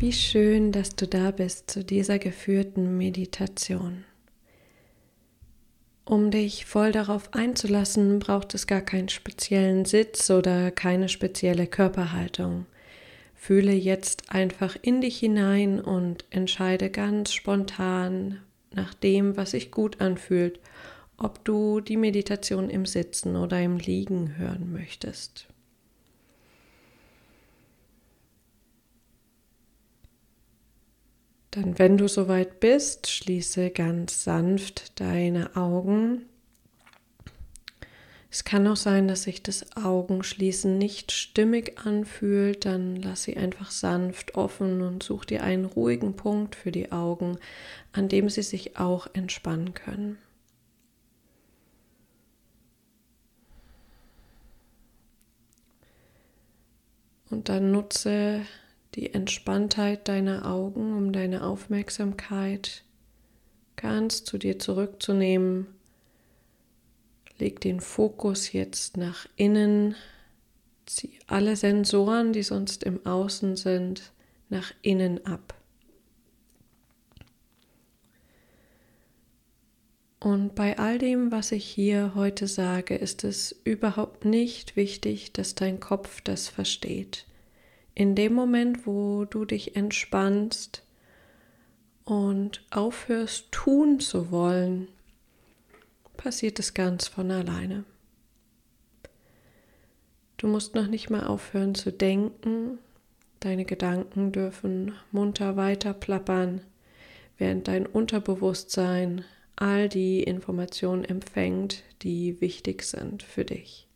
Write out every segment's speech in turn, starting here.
Wie schön, dass du da bist zu dieser geführten Meditation. Um dich voll darauf einzulassen, braucht es gar keinen speziellen Sitz oder keine spezielle Körperhaltung. Fühle jetzt einfach in dich hinein und entscheide ganz spontan nach dem, was sich gut anfühlt, ob du die Meditation im Sitzen oder im Liegen hören möchtest. Dann, wenn du soweit bist, schließe ganz sanft deine Augen. Es kann auch sein, dass sich das Augenschließen nicht stimmig anfühlt, dann lass sie einfach sanft offen und such dir einen ruhigen Punkt für die Augen, an dem sie sich auch entspannen können. Und dann nutze die Entspanntheit deiner Augen, um deine Aufmerksamkeit ganz zu dir zurückzunehmen. Leg den Fokus jetzt nach innen. Zieh alle Sensoren, die sonst im Außen sind, nach innen ab. Und bei all dem, was ich hier heute sage, ist es überhaupt nicht wichtig, dass dein Kopf das versteht in dem Moment, wo du dich entspannst und aufhörst tun zu wollen, passiert es ganz von alleine. Du musst noch nicht mal aufhören zu denken, deine Gedanken dürfen munter weiter plappern, während dein Unterbewusstsein all die Informationen empfängt, die wichtig sind für dich.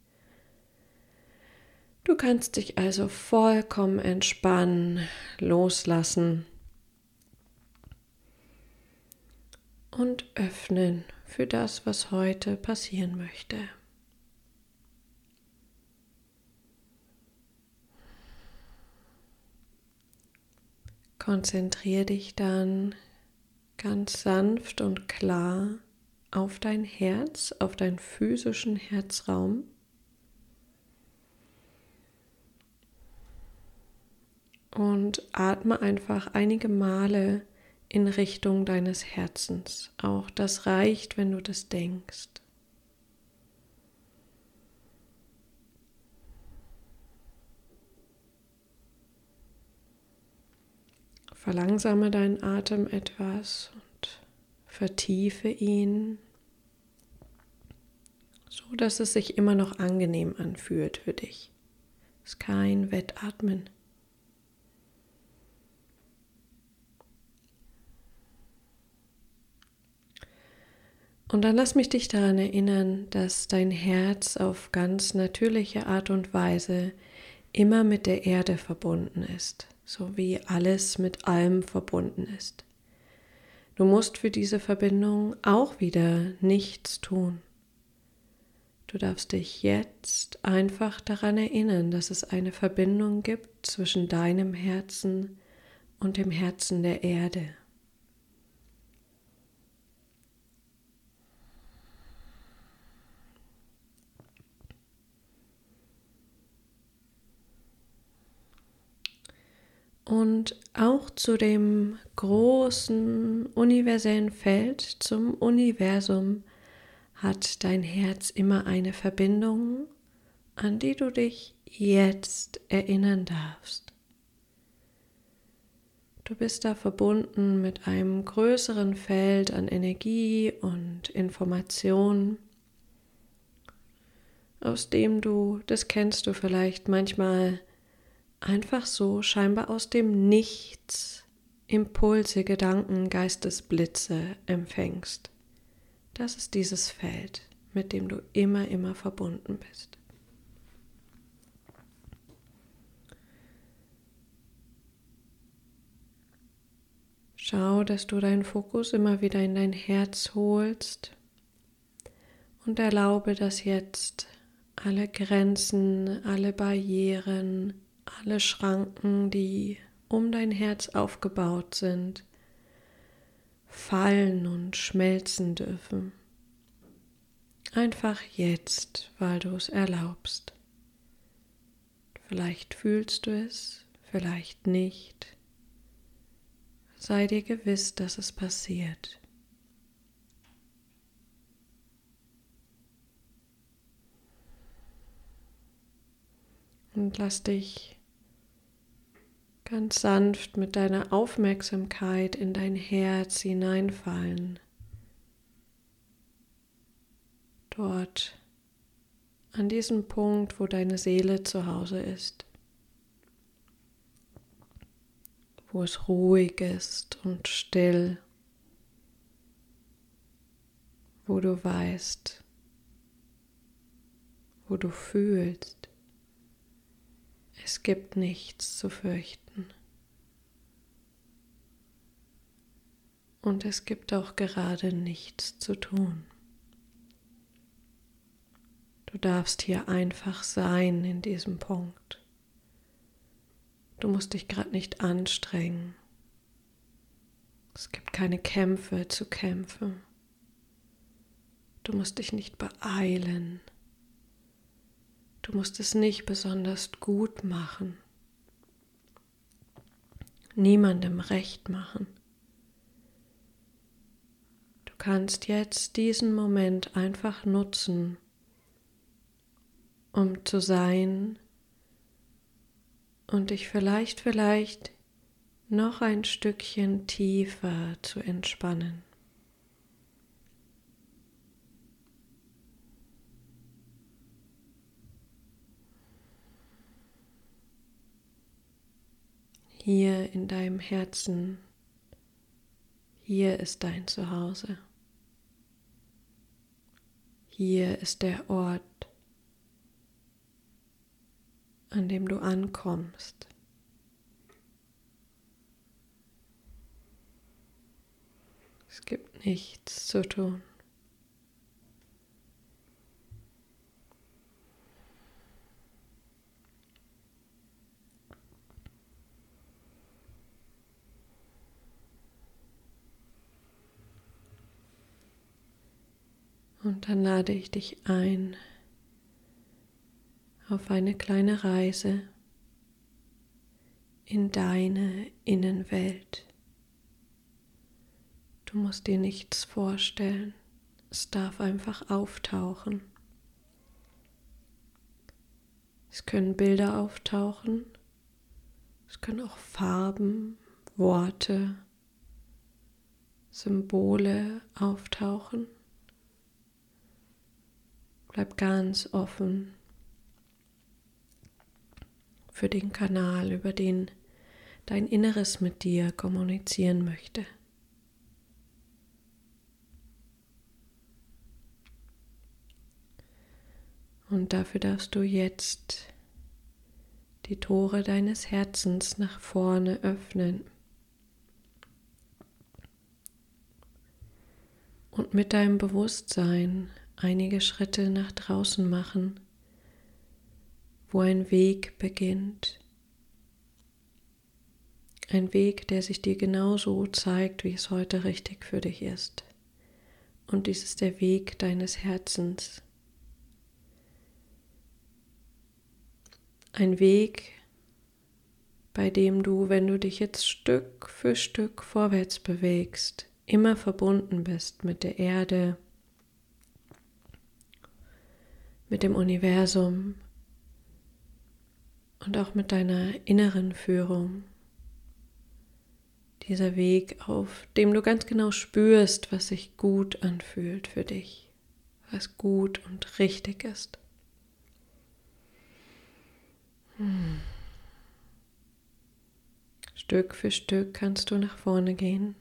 Du kannst dich also vollkommen entspannen, loslassen und öffnen für das, was heute passieren möchte. Konzentriere dich dann ganz sanft und klar auf dein Herz, auf deinen physischen Herzraum. Und atme einfach einige Male in Richtung deines Herzens. Auch das reicht, wenn du das denkst. Verlangsame deinen Atem etwas und vertiefe ihn, so dass es sich immer noch angenehm anfühlt für dich. Es ist kein Wettatmen. Und dann lass mich dich daran erinnern, dass dein Herz auf ganz natürliche Art und Weise immer mit der Erde verbunden ist, so wie alles mit allem verbunden ist. Du musst für diese Verbindung auch wieder nichts tun. Du darfst dich jetzt einfach daran erinnern, dass es eine Verbindung gibt zwischen deinem Herzen und dem Herzen der Erde. Und auch zu dem großen universellen Feld, zum Universum, hat dein Herz immer eine Verbindung, an die du dich jetzt erinnern darfst. Du bist da verbunden mit einem größeren Feld an Energie und Information, aus dem du, das kennst du vielleicht manchmal, einfach so scheinbar aus dem Nichts Impulse, Gedanken, Geistesblitze empfängst. Das ist dieses Feld, mit dem du immer, immer verbunden bist. Schau, dass du deinen Fokus immer wieder in dein Herz holst und erlaube, dass jetzt alle Grenzen, alle Barrieren, alle Schranken, die um dein Herz aufgebaut sind, fallen und schmelzen dürfen. Einfach jetzt, weil du es erlaubst. Vielleicht fühlst du es, vielleicht nicht. sei dir gewiss, dass es passiert. Und lass dich ganz sanft mit deiner Aufmerksamkeit in dein Herz hineinfallen. Dort an diesem Punkt, wo deine Seele zu Hause ist, wo es ruhig ist und still, wo du weißt, wo du fühlst, es gibt nichts zu fürchten. Und es gibt auch gerade nichts zu tun. Du darfst hier einfach sein in diesem Punkt. Du musst dich gerade nicht anstrengen. Es gibt keine Kämpfe zu kämpfen. Du musst dich nicht beeilen. Du musst es nicht besonders gut machen, niemandem recht machen. Kannst jetzt diesen Moment einfach nutzen, um zu sein und dich vielleicht, vielleicht noch ein Stückchen tiefer zu entspannen. hier in deinem Herzen, hier ist dein Zuhause. Hier ist der Ort, an dem du ankommst. Es gibt nichts zu tun. Und dann lade ich dich ein auf eine kleine Reise in deine Innenwelt. Du musst dir nichts vorstellen, es darf einfach auftauchen. Es können Bilder auftauchen, es können auch Farben, Worte, Symbole auftauchen. Bleib ganz offen für den Kanal, über den dein Inneres mit dir kommunizieren möchte. Und dafür darfst du jetzt die Tore deines Herzens nach vorne öffnen. Und mit deinem Bewusstsein einige Schritte nach draußen machen, wo ein Weg beginnt. Ein Weg, der sich dir genauso zeigt, wie es heute richtig für dich ist. Und dies ist der Weg deines Herzens. Ein Weg, bei dem du, wenn du dich jetzt Stück für Stück vorwärts bewegst, immer verbunden bist mit der Erde, mit dem Universum und auch mit deiner inneren Führung. Dieser Weg, auf dem du ganz genau spürst, was sich gut anfühlt für dich, was gut und richtig ist. Hm. Stück für Stück kannst du nach vorne gehen.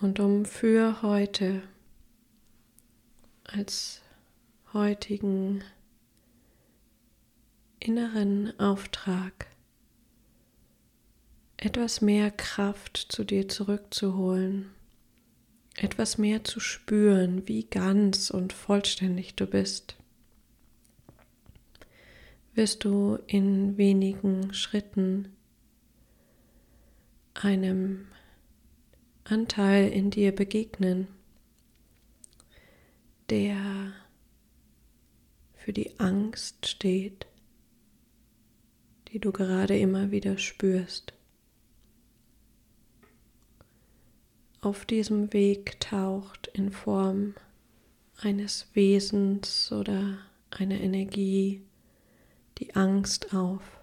Und um für heute als heutigen inneren Auftrag etwas mehr Kraft zu dir zurückzuholen, etwas mehr zu spüren, wie ganz und vollständig du bist, wirst du in wenigen Schritten einem Anteil in dir begegnen, der für die Angst steht, die du gerade immer wieder spürst. Auf diesem Weg taucht in Form eines Wesens oder einer Energie die Angst auf.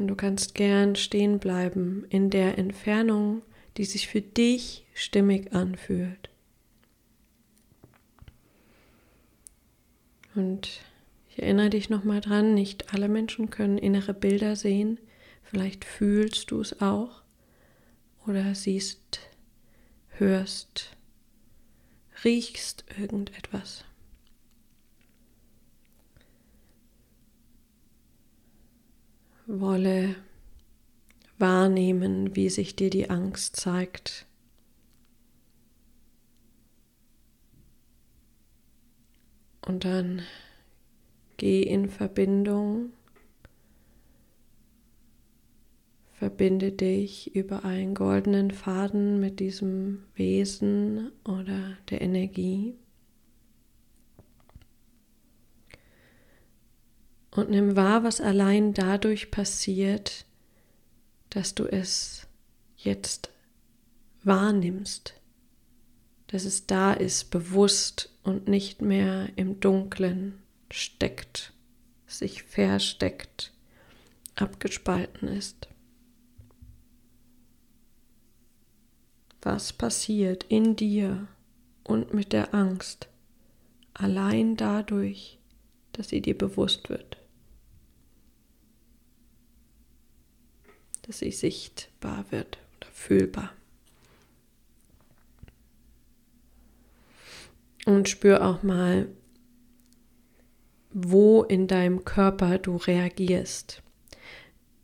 Und du kannst gern stehen bleiben in der Entfernung, die sich für dich stimmig anfühlt. Und ich erinnere dich nochmal dran, nicht alle Menschen können innere Bilder sehen. Vielleicht fühlst du es auch oder siehst, hörst, riechst irgendetwas. Wolle wahrnehmen, wie sich dir die Angst zeigt. Und dann geh in Verbindung, verbinde dich über einen goldenen Faden mit diesem Wesen oder der Energie. Und nimm wahr, was allein dadurch passiert, dass du es jetzt wahrnimmst, dass es da ist, bewusst und nicht mehr im Dunklen steckt, sich versteckt, abgespalten ist. Was passiert in dir und mit der Angst allein dadurch, dass sie dir bewusst wird? Dass sie sichtbar wird oder fühlbar. Und spür auch mal, wo in deinem Körper du reagierst,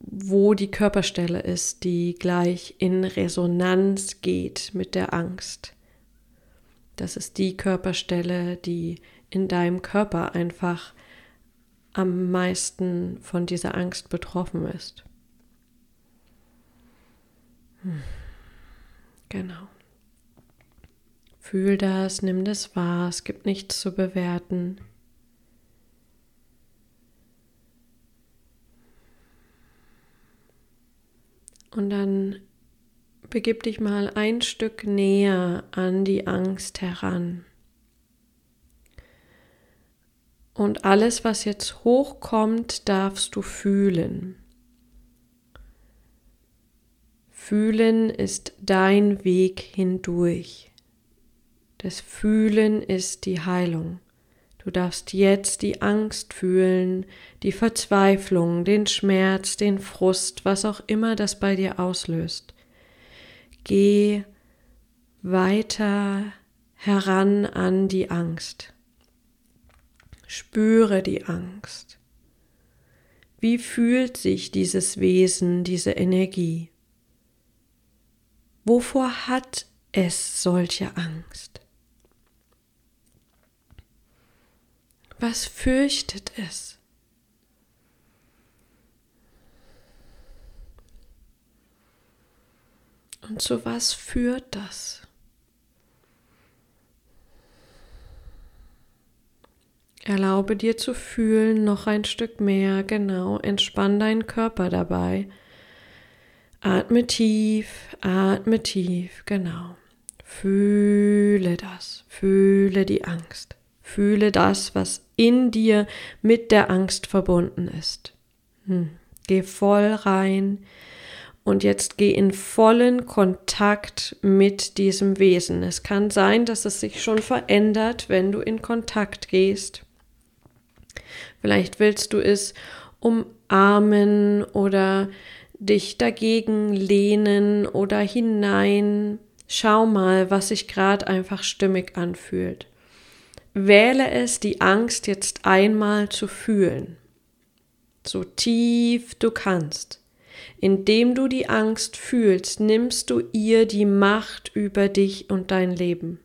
wo die Körperstelle ist, die gleich in Resonanz geht mit der Angst. Das ist die Körperstelle, die in deinem Körper einfach am meisten von dieser Angst betroffen ist. Genau. Fühl das, nimm das wahr, es gibt nichts zu bewerten. Und dann begib dich mal ein Stück näher an die Angst heran. Und alles, was jetzt hochkommt, darfst du fühlen. Fühlen ist dein Weg hindurch. Das Fühlen ist die Heilung. Du darfst jetzt die Angst fühlen, die Verzweiflung, den Schmerz, den Frust, was auch immer das bei dir auslöst. Geh weiter heran an die Angst. Spüre die Angst. Wie fühlt sich dieses Wesen, diese Energie? Wovor hat es solche Angst? Was fürchtet es? Und zu was führt das? Erlaube dir zu fühlen noch ein Stück mehr, genau, entspann deinen Körper dabei. Atme tief, atme tief, genau. Fühle das, fühle die Angst, fühle das, was in dir mit der Angst verbunden ist. Hm. Geh voll rein und jetzt geh in vollen Kontakt mit diesem Wesen. Es kann sein, dass es sich schon verändert, wenn du in Kontakt gehst. Vielleicht willst du es umarmen oder dich dagegen lehnen oder hinein. Schau mal, was sich gerade einfach stimmig anfühlt. Wähle es, die Angst jetzt einmal zu fühlen, so tief du kannst. Indem du die Angst fühlst, nimmst du ihr die Macht über dich und dein Leben.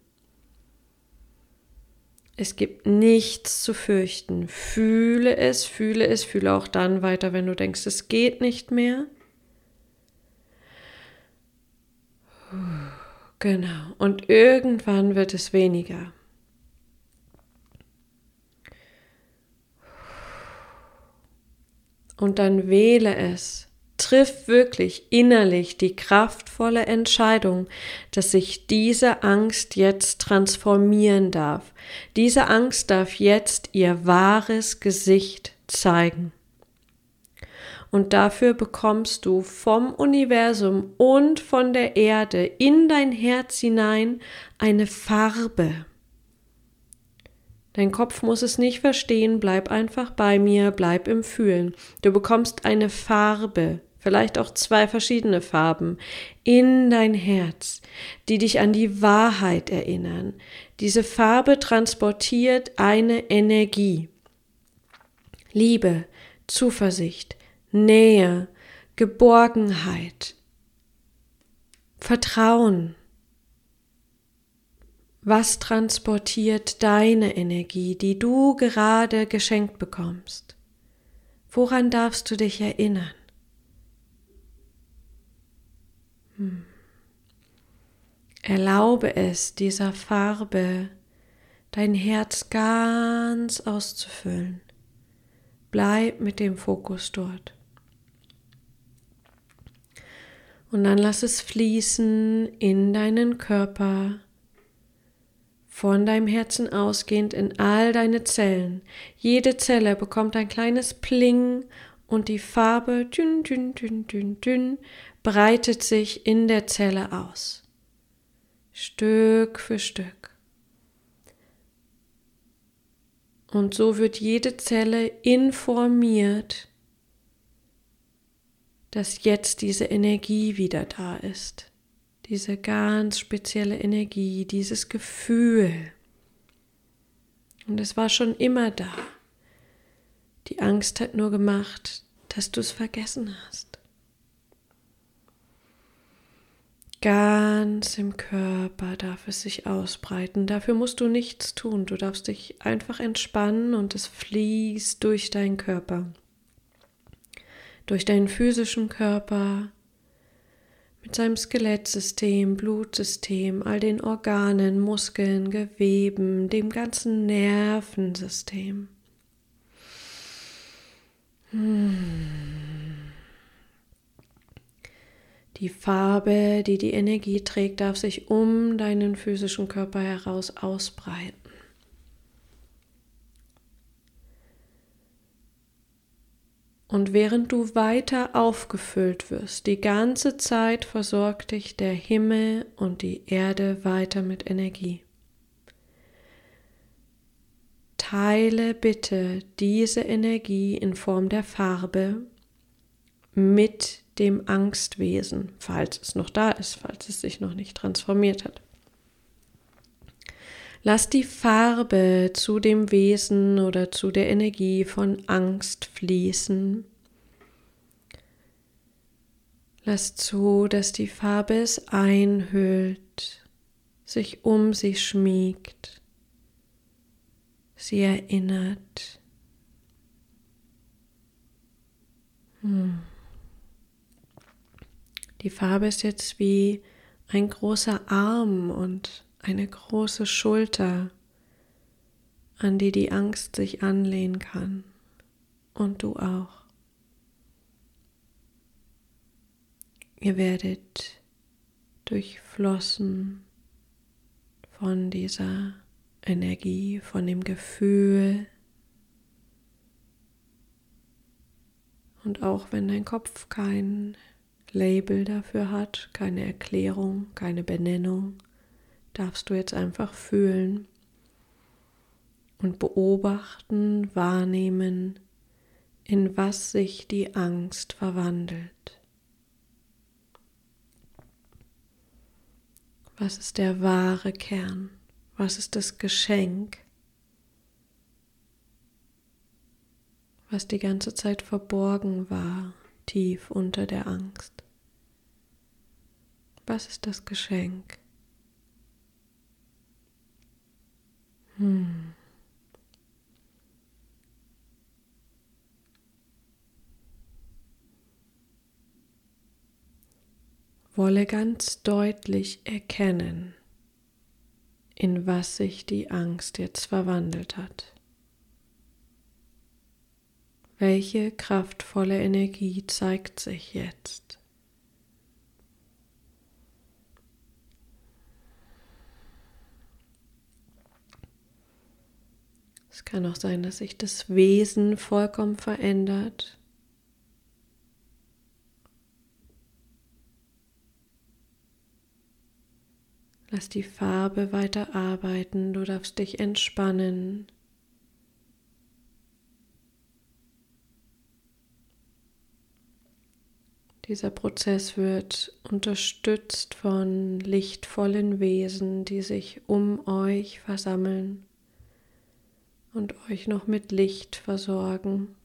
Es gibt nichts zu fürchten. Fühle es, fühle es, fühle auch dann weiter, wenn du denkst, es geht nicht mehr. Genau. Und irgendwann wird es weniger. Und dann wähle es. Triff wirklich innerlich die kraftvolle Entscheidung, dass sich diese Angst jetzt transformieren darf. Diese Angst darf jetzt ihr wahres Gesicht zeigen. Und dafür bekommst du vom Universum und von der Erde in dein Herz hinein eine Farbe. Dein Kopf muss es nicht verstehen, bleib einfach bei mir, bleib im Fühlen. Du bekommst eine Farbe, vielleicht auch zwei verschiedene Farben, in dein Herz, die dich an die Wahrheit erinnern. Diese Farbe transportiert eine Energie. Liebe, Zuversicht, Nähe, Geborgenheit, Vertrauen. Was transportiert deine Energie, die du gerade geschenkt bekommst? Woran darfst du dich erinnern? Hm. Erlaube es, dieser Farbe dein Herz ganz auszufüllen. Bleib mit dem Fokus dort. Und dann lass es fließen in deinen Körper, von deinem Herzen ausgehend in all deine Zellen. Jede Zelle bekommt ein kleines Pling und die Farbe dünn, dünn, dünn, dünn, dünn breitet sich in der Zelle aus. Stück für Stück. Und so wird jede Zelle informiert, dass jetzt diese Energie wieder da ist. Diese ganz spezielle Energie, dieses Gefühl. Und es war schon immer da. Die Angst hat nur gemacht, dass du es vergessen hast. Ganz im Körper darf es sich ausbreiten. Dafür musst du nichts tun. Du darfst dich einfach entspannen und es fließt durch deinen Körper. Durch deinen physischen Körper, mit seinem Skelettsystem, Blutsystem, all den Organen, Muskeln, Geweben, dem ganzen Nervensystem. Hm. Die Farbe, die die Energie trägt, darf sich um deinen physischen Körper heraus ausbreiten. Und während du weiter aufgefüllt wirst, die ganze Zeit versorgt dich der Himmel und die Erde weiter mit Energie. Teile bitte diese Energie in Form der Farbe mit dem Angstwesen, falls es noch da ist, falls es sich noch nicht transformiert hat. Lass die Farbe zu dem Wesen oder zu der Energie von Angst fließen. Lass zu, dass die Farbe es einhüllt, sich um sie schmiegt, sie erinnert. Hm. Die Farbe ist jetzt wie ein großer Arm und eine große Schulter, an die die Angst sich anlehnen kann. Und du auch. Ihr werdet durchflossen von dieser Energie, von dem Gefühl. Und auch wenn dein Kopf kein Label dafür hat, keine Erklärung, keine Benennung, darfst du jetzt einfach fühlen und beobachten, wahrnehmen, in was sich die Angst verwandelt. Was ist der wahre Kern? Was ist das Geschenk, was die ganze Zeit verborgen war, tief unter der Angst? Was ist das Geschenk? Wolle ganz deutlich erkennen, in was sich die Angst jetzt verwandelt hat. Welche kraftvolle Energie zeigt sich jetzt? Es kann auch sein, dass sich das Wesen vollkommen verändert. Lass die Farbe weiter arbeiten, du darfst dich entspannen. Dieser Prozess wird unterstützt von lichtvollen Wesen, die sich um euch versammeln und euch noch mit Licht versorgen.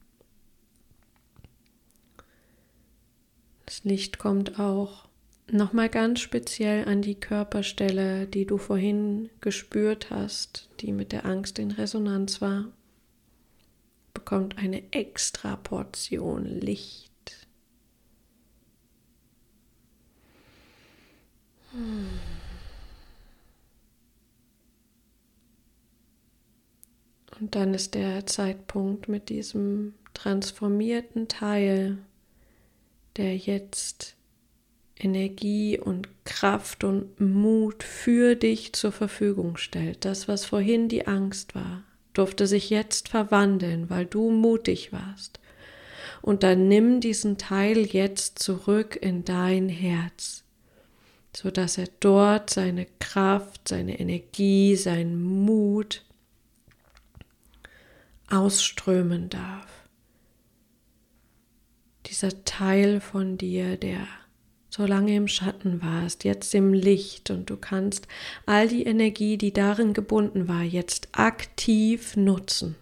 Das Licht kommt auch nochmal ganz speziell an die Körperstelle, die du vorhin gespürt hast, die mit der Angst in Resonanz war. Bekommt eine extra Portion Licht. Und dann ist der Zeitpunkt mit diesem transformierten Teil, der jetzt Energie und Kraft und Mut für dich zur Verfügung stellt. Das, was vorhin die Angst war, durfte sich jetzt verwandeln, weil du mutig warst. Und dann nimm diesen Teil jetzt zurück in dein Herz, sodass er dort seine Kraft, seine Energie, seinen Mut ausströmen darf. Dieser Teil von dir, der so lange im Schatten warst, jetzt im Licht und du kannst all die Energie, die darin gebunden war, jetzt aktiv nutzen.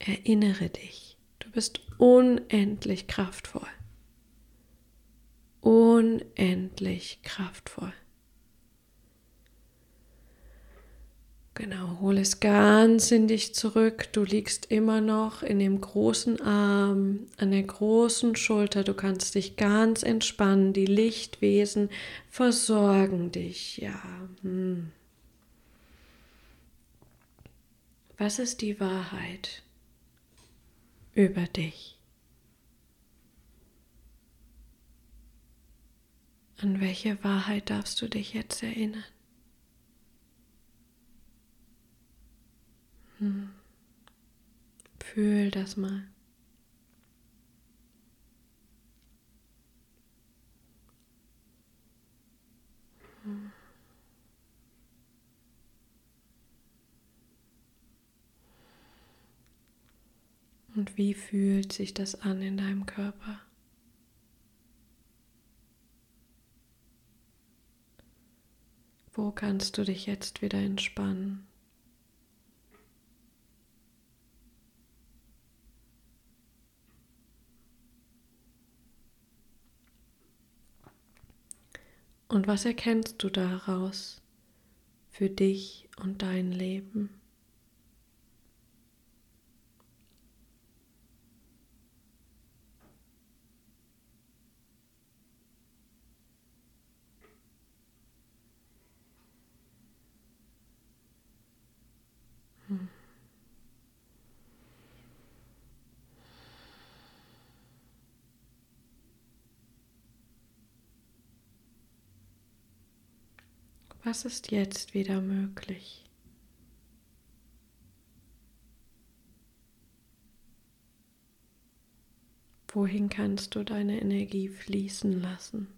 Erinnere dich, du bist unendlich kraftvoll. Unendlich kraftvoll. Genau, hol es ganz in dich zurück. Du liegst immer noch in dem großen Arm, an der großen Schulter. Du kannst dich ganz entspannen. Die Lichtwesen versorgen dich. Ja. Hm. Was ist die Wahrheit über dich? An welche Wahrheit darfst du dich jetzt erinnern? Hm. Fühl das mal. Und wie fühlt sich das an in deinem Körper? Wo kannst du dich jetzt wieder entspannen? Und was erkennst du daraus für dich und dein Leben? Hm. Was ist jetzt wieder möglich? Wohin kannst du deine Energie fließen lassen,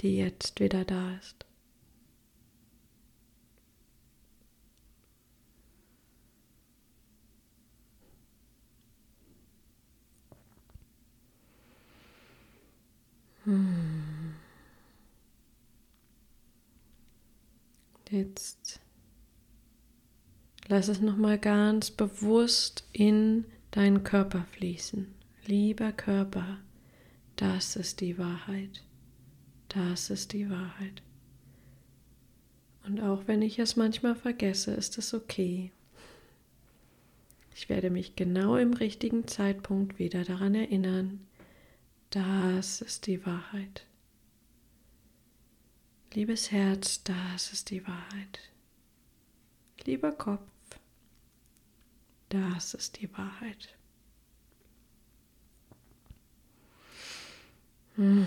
die jetzt wieder da ist? Hmm. Jetzt lass es nochmal ganz bewusst in deinen Körper fließen. Lieber Körper, das ist die Wahrheit. Das ist die Wahrheit. Und auch wenn ich es manchmal vergesse, ist es okay. Ich werde mich genau im richtigen Zeitpunkt wieder daran erinnern, das ist die Wahrheit. Liebes Herz, das ist die Wahrheit. Lieber Kopf, das ist die Wahrheit. Hm.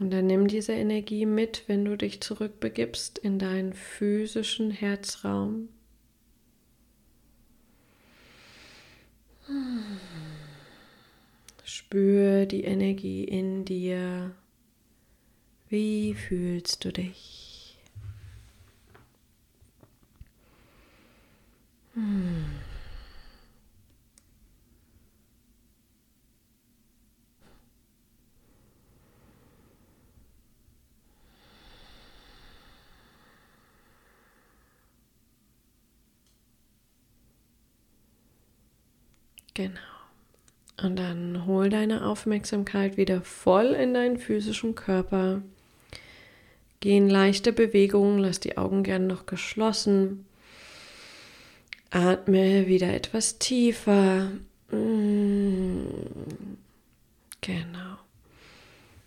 Und dann nimm diese Energie mit, wenn du dich zurückbegibst in deinen physischen Herzraum. Spür die Energie in dir. Wie fühlst du dich? Hm. Genau. Und dann hol deine Aufmerksamkeit wieder voll in deinen physischen Körper. Geh in leichte Bewegungen, lass die Augen gern noch geschlossen. Atme wieder etwas tiefer. Mm. Genau.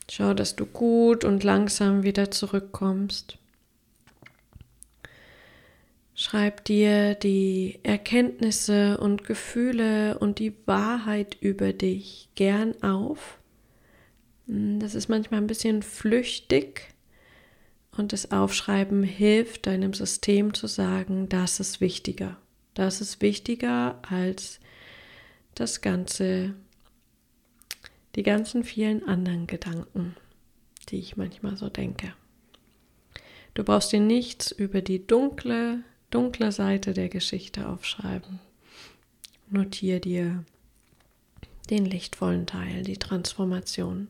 Schau, dass du gut und langsam wieder zurückkommst. Schreib dir die Erkenntnisse und Gefühle und die Wahrheit über dich gern auf. Hm, das ist manchmal ein bisschen flüchtig und das Aufschreiben hilft deinem System zu sagen, das ist wichtiger. Das ist wichtiger als das Ganze, die ganzen vielen anderen Gedanken, die ich manchmal so denke. Du brauchst dir nichts über die dunkle dunkle Seite der Geschichte aufschreiben. Notier dir den lichtvollen Teil, die Transformation.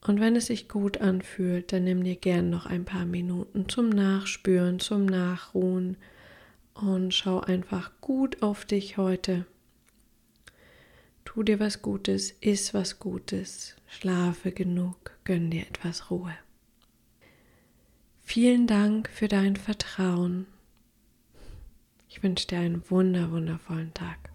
Und wenn es sich gut anfühlt, dann nimm dir gern noch ein paar Minuten zum Nachspüren, zum Nachruhen und schau einfach gut auf dich heute. Tu dir was Gutes, iss was Gutes, schlafe genug, gönn dir etwas Ruhe. Vielen Dank für dein Vertrauen. Ich wünsche dir einen wunder, wundervollen Tag.